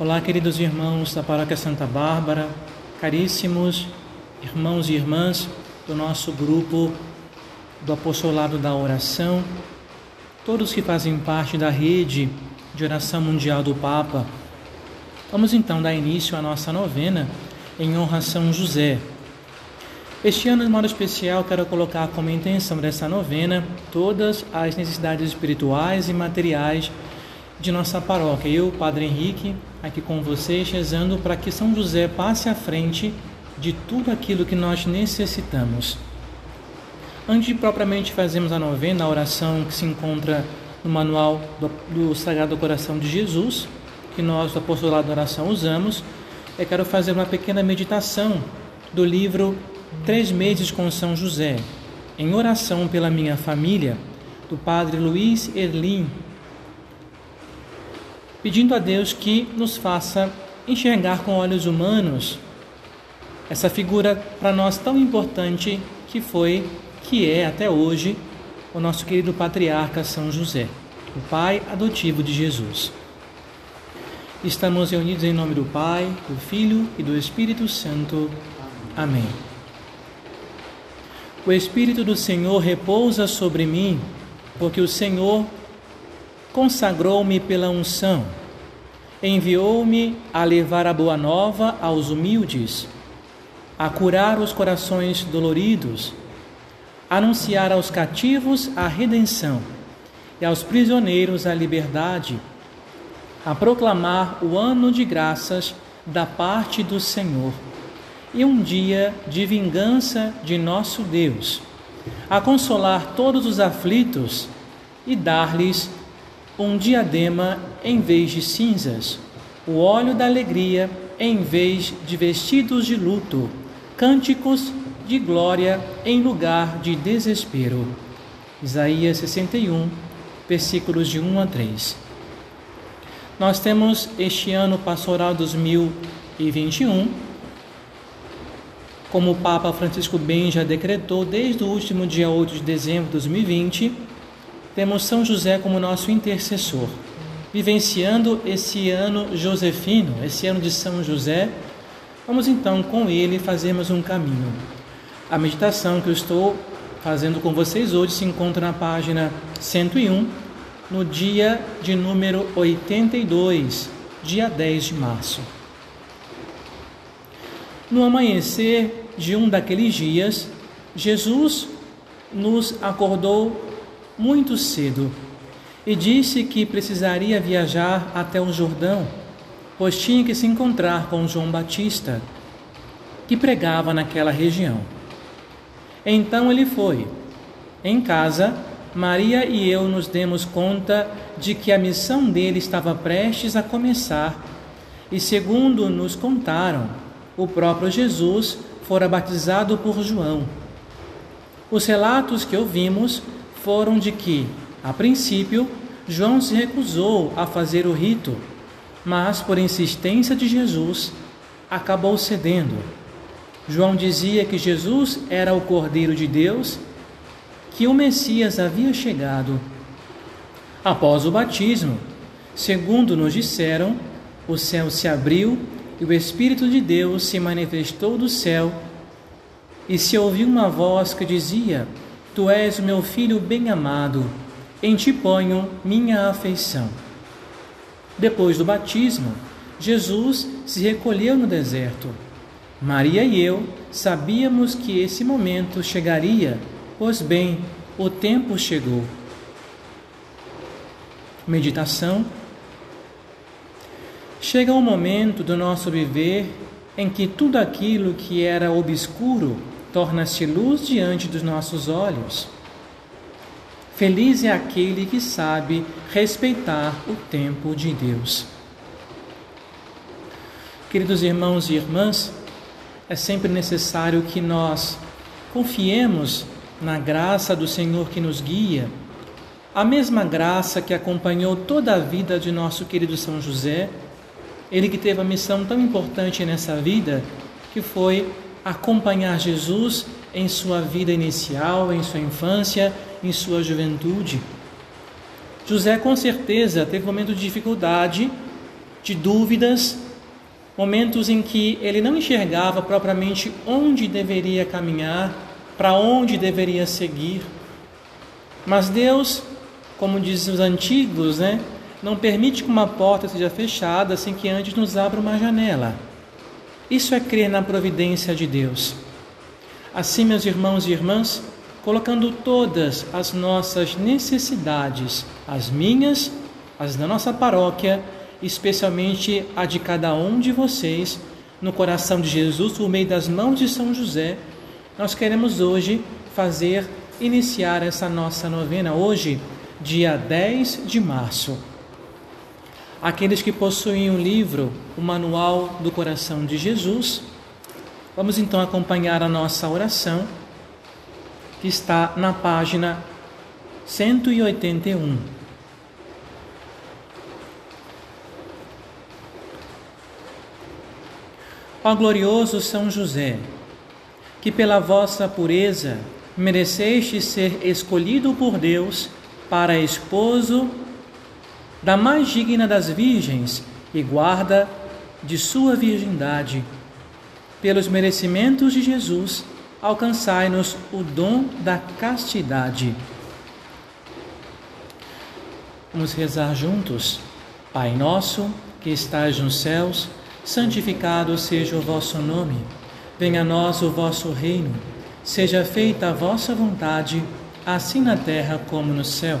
Olá, queridos irmãos da Paróquia Santa Bárbara, caríssimos irmãos e irmãs do nosso grupo do Apostolado da Oração, todos que fazem parte da rede de oração mundial do Papa. Vamos então dar início à nossa novena em honra a São José. Este ano, de modo especial, quero colocar como intenção dessa novena todas as necessidades espirituais e materiais de nossa paróquia. Eu, Padre Henrique, aqui com vocês, rezando para que São José passe à frente de tudo aquilo que nós necessitamos. Antes de propriamente fazermos a novena, a oração que se encontra no manual do, do Sagrado Coração de Jesus, que nós do Apostolado da Oração usamos, eu quero fazer uma pequena meditação do livro Três Meses com São José, em oração pela minha família, do Padre Luiz Erlim, pedindo a Deus que nos faça enxergar com olhos humanos essa figura para nós tão importante que foi, que é até hoje, o nosso querido patriarca São José, o pai adotivo de Jesus. Estamos reunidos em nome do Pai, do Filho e do Espírito Santo. Amém. O Espírito do Senhor repousa sobre mim, porque o Senhor consagrou-me pela unção, enviou-me a levar a boa nova aos humildes, a curar os corações doloridos, anunciar aos cativos a redenção e aos prisioneiros a liberdade, a proclamar o ano de graças da parte do Senhor e um dia de vingança de nosso Deus, a consolar todos os aflitos e dar-lhes um diadema em vez de cinzas, o óleo da alegria em vez de vestidos de luto, cânticos de glória em lugar de desespero. Isaías 61, versículos de 1 a 3. Nós temos este ano pastoral 2021, como o Papa Francisco bem já decretou desde o último dia 8 de dezembro de 2020, temos São José como nosso intercessor, vivenciando esse ano josefino, esse ano de São José. Vamos então com ele fazermos um caminho. A meditação que eu estou fazendo com vocês hoje se encontra na página 101, no dia de número 82, dia 10 de março. No amanhecer de um daqueles dias, Jesus nos acordou muito cedo e disse que precisaria viajar até o Jordão, pois tinha que se encontrar com João Batista, que pregava naquela região. Então ele foi. Em casa, Maria e eu nos demos conta de que a missão dele estava prestes a começar, e segundo nos contaram, o próprio Jesus fora batizado por João. Os relatos que ouvimos foram de que, a princípio, João se recusou a fazer o rito, mas, por insistência de Jesus, acabou cedendo. João dizia que Jesus era o Cordeiro de Deus, que o Messias havia chegado. Após o batismo, segundo nos disseram, o céu se abriu e o Espírito de Deus se manifestou do céu, e se ouviu uma voz que dizia: Tu és o meu filho bem-amado, em ti ponho minha afeição. Depois do batismo, Jesus se recolheu no deserto. Maria e eu sabíamos que esse momento chegaria, pois bem, o tempo chegou. Meditação. Chega um momento do nosso viver em que tudo aquilo que era obscuro torna-se luz diante dos nossos olhos. Feliz é aquele que sabe respeitar o tempo de Deus. Queridos irmãos e irmãs, é sempre necessário que nós confiemos na graça do Senhor que nos guia, a mesma graça que acompanhou toda a vida de nosso querido São José, ele que teve a missão tão importante nessa vida, que foi acompanhar Jesus em sua vida inicial, em sua infância, em sua juventude. José com certeza teve um momento de dificuldade de dúvidas, momentos em que ele não enxergava propriamente onde deveria caminhar, para onde deveria seguir. Mas Deus, como dizem os antigos, né, não permite que uma porta seja fechada sem que antes nos abra uma janela. Isso é crer na providência de Deus. Assim, meus irmãos e irmãs, colocando todas as nossas necessidades, as minhas, as da nossa paróquia, especialmente a de cada um de vocês, no coração de Jesus, por meio das mãos de São José, nós queremos hoje fazer, iniciar essa nossa novena, hoje, dia 10 de março. Aqueles que possuem o livro, o Manual do Coração de Jesus, vamos então acompanhar a nossa oração, que está na página 181. Ó glorioso São José, que pela vossa pureza mereceste ser escolhido por Deus para esposo da mais digna das virgens e guarda de sua virgindade. Pelos merecimentos de Jesus, alcançai-nos o dom da castidade. Vamos rezar juntos. Pai nosso, que estás nos céus, santificado seja o vosso nome. Venha a nós o vosso reino. Seja feita a vossa vontade, assim na terra como no céu.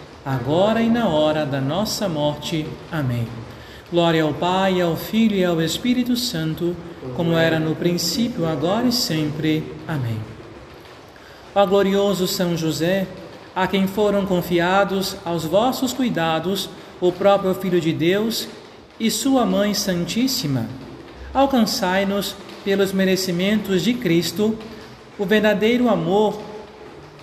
agora e na hora da nossa morte. Amém. Glória ao Pai, ao Filho e ao Espírito Santo, como era no princípio, agora e sempre. Amém. Ó glorioso São José, a quem foram confiados aos vossos cuidados o próprio Filho de Deus e Sua Mãe Santíssima, alcançai-nos pelos merecimentos de Cristo o verdadeiro amor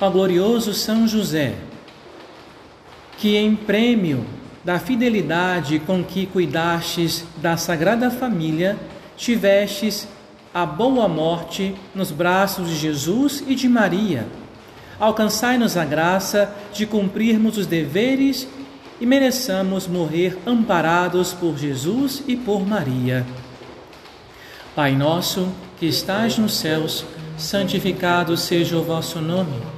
Ó glorioso São José, que em prêmio da fidelidade com que cuidastes da Sagrada Família, tivestes a boa morte nos braços de Jesus e de Maria. Alcançai-nos a graça de cumprirmos os deveres e mereçamos morrer amparados por Jesus e por Maria. Pai nosso, que estás nos céus, santificado seja o vosso nome.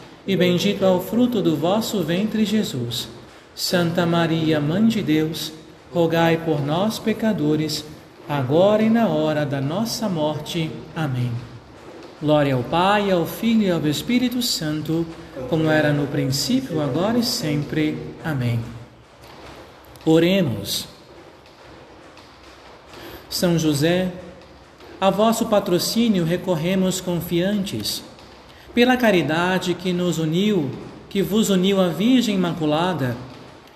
e bendito é o fruto do vosso ventre, Jesus. Santa Maria, Mãe de Deus, rogai por nós, pecadores, agora e na hora da nossa morte. Amém. Glória ao Pai, ao Filho e ao Espírito Santo, como era no princípio, agora e sempre. Amém. Oremos. São José, a vosso patrocínio recorremos confiantes. Pela caridade que nos uniu, que vos uniu à Virgem Imaculada,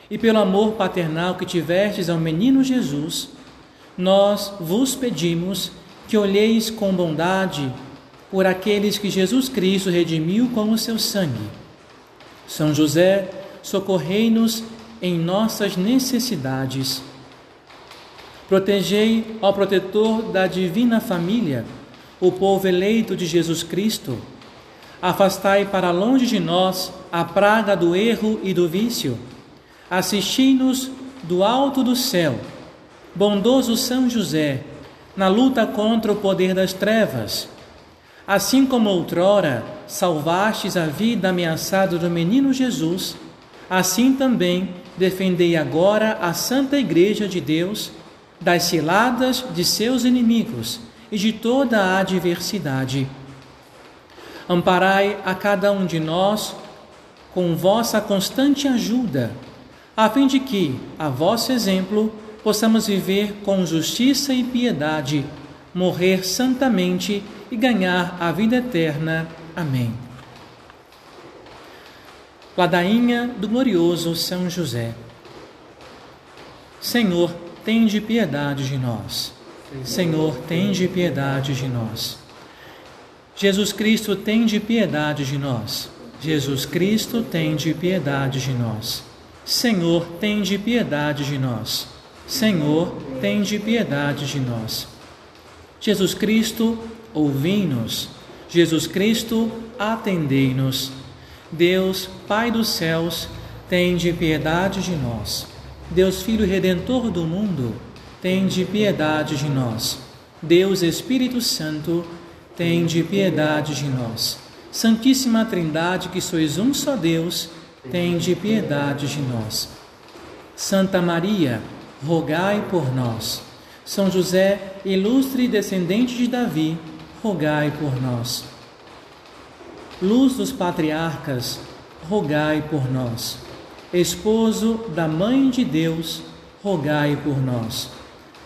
e pelo amor paternal que tivestes ao menino Jesus, nós vos pedimos que olheis com bondade por aqueles que Jesus Cristo redimiu com o seu sangue. São José, socorrei-nos em nossas necessidades Protegei, ó protetor da divina família, o povo eleito de Jesus Cristo. Afastai para longe de nós a praga do erro e do vício. Assisti-nos do alto do céu. Bondoso São José, na luta contra o poder das trevas. Assim como outrora salvastes a vida ameaçada do menino Jesus, assim também defendei agora a Santa Igreja de Deus das ciladas de seus inimigos e de toda a adversidade. Amparai a cada um de nós com vossa constante ajuda, a fim de que, a vosso exemplo, possamos viver com justiça e piedade, morrer santamente e ganhar a vida eterna. Amém. Ladainha do glorioso São José. Senhor, tende piedade de nós. Senhor, tende piedade de nós. Jesus Cristo, tende piedade de nós. Jesus Cristo, tende piedade de nós. Senhor, tende piedade de nós. Senhor, tende piedade de nós. Jesus Cristo, ouvi-nos. Jesus Cristo, atendei-nos. Deus, Pai dos céus, tende piedade de nós. Deus Filho Redentor do mundo, tende piedade de nós. Deus Espírito Santo, tende piedade de nós. Santíssima Trindade, que sois um só Deus, tende piedade de nós. Santa Maria, rogai por nós. São José, ilustre descendente de Davi, rogai por nós. Luz dos patriarcas, rogai por nós esposo da Mãe de Deus, rogai por nós.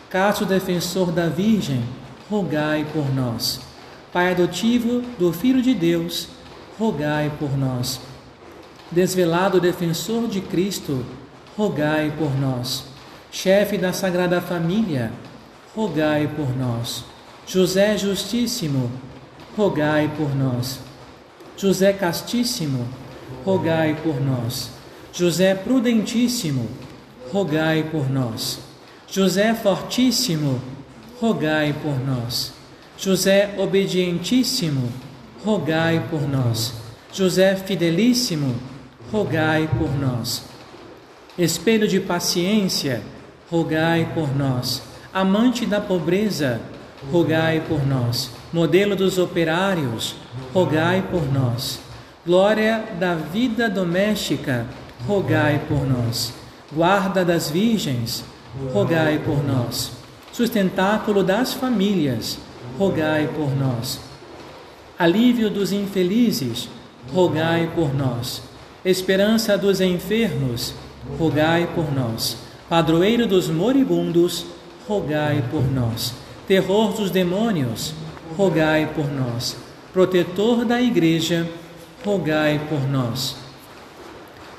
Caso defensor da Virgem, rogai por nós. Pai adotivo do Filho de Deus, rogai por nós. Desvelado defensor de Cristo, rogai por nós. Chefe da Sagrada Família, rogai por nós. José Justíssimo, rogai por nós. José Castíssimo, rogai por nós. José prudentíssimo, rogai por nós. José fortíssimo, rogai por nós. José obedientíssimo, rogai por nós. José fidelíssimo, rogai por nós. Espelho de paciência, rogai por nós. Amante da pobreza, rogai por nós. Modelo dos operários, rogai por nós. Glória da vida doméstica, rogai por nós. Guarda das virgens, rogai por nós. Sustentáculo das famílias, rogai por nós. Alívio dos infelizes, rogai por nós. Esperança dos enfermos, rogai por nós. Padroeiro dos moribundos, rogai por nós. Terror dos demônios, rogai por nós. Protetor da igreja, rogai por nós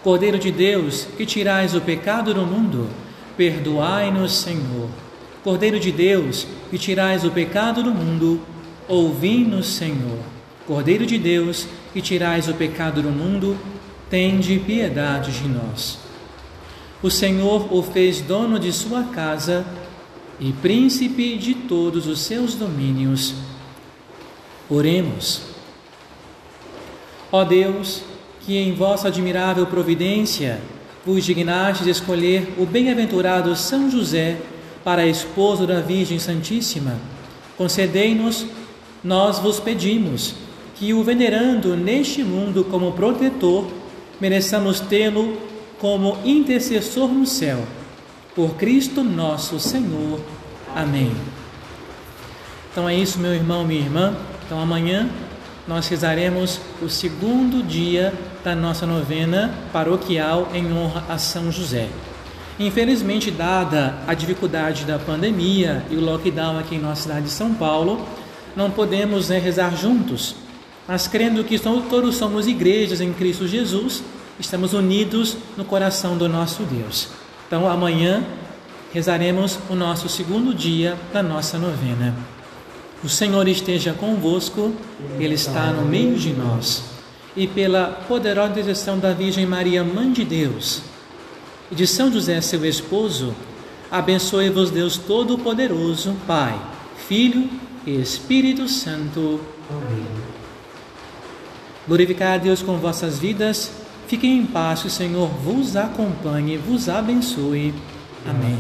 Cordeiro de Deus, que tirais o pecado do mundo, perdoai-nos, Senhor. Cordeiro de Deus, que tirais o pecado do mundo, ouvi-nos, Senhor. Cordeiro de Deus, que tirais o pecado do mundo, tende piedade de nós. O Senhor o fez dono de sua casa e príncipe de todos os seus domínios. Oremos. Ó Deus, que em vossa admirável providência vos dignastes escolher o bem-aventurado São José para esposo da Virgem Santíssima, concedei-nos, nós vos pedimos, que o venerando neste mundo como protetor, mereçamos tê-lo como intercessor no céu. Por Cristo nosso Senhor. Amém. Então é isso, meu irmão, minha irmã. Então amanhã nós rezaremos o segundo dia da nossa novena paroquial em honra a São José. Infelizmente, dada a dificuldade da pandemia e o lockdown aqui em nossa cidade de São Paulo, não podemos né, rezar juntos, mas crendo que todos somos igrejas em Cristo Jesus, estamos unidos no coração do nosso Deus. Então, amanhã rezaremos o nosso segundo dia da nossa novena. O Senhor esteja convosco, Ele está no meio de nós. E pela poderosa intercessão da Virgem Maria, Mãe de Deus, e de São José, seu esposo, abençoe-vos Deus Todo-Poderoso, Pai, Filho e Espírito Santo. Amém. Glorificar a Deus com vossas vidas. Fiquem em paz, o Senhor vos acompanhe, vos abençoe. Amém.